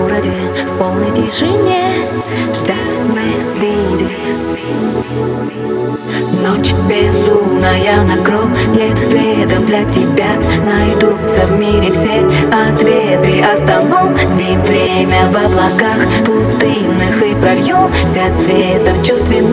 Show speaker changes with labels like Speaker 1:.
Speaker 1: городе, в полной тишине Ждать нас видит Ночь безумная накроет следом для тебя. Найдутся в мире все ответы. Остановим время в облаках пустынных И прольемся цветом чувственных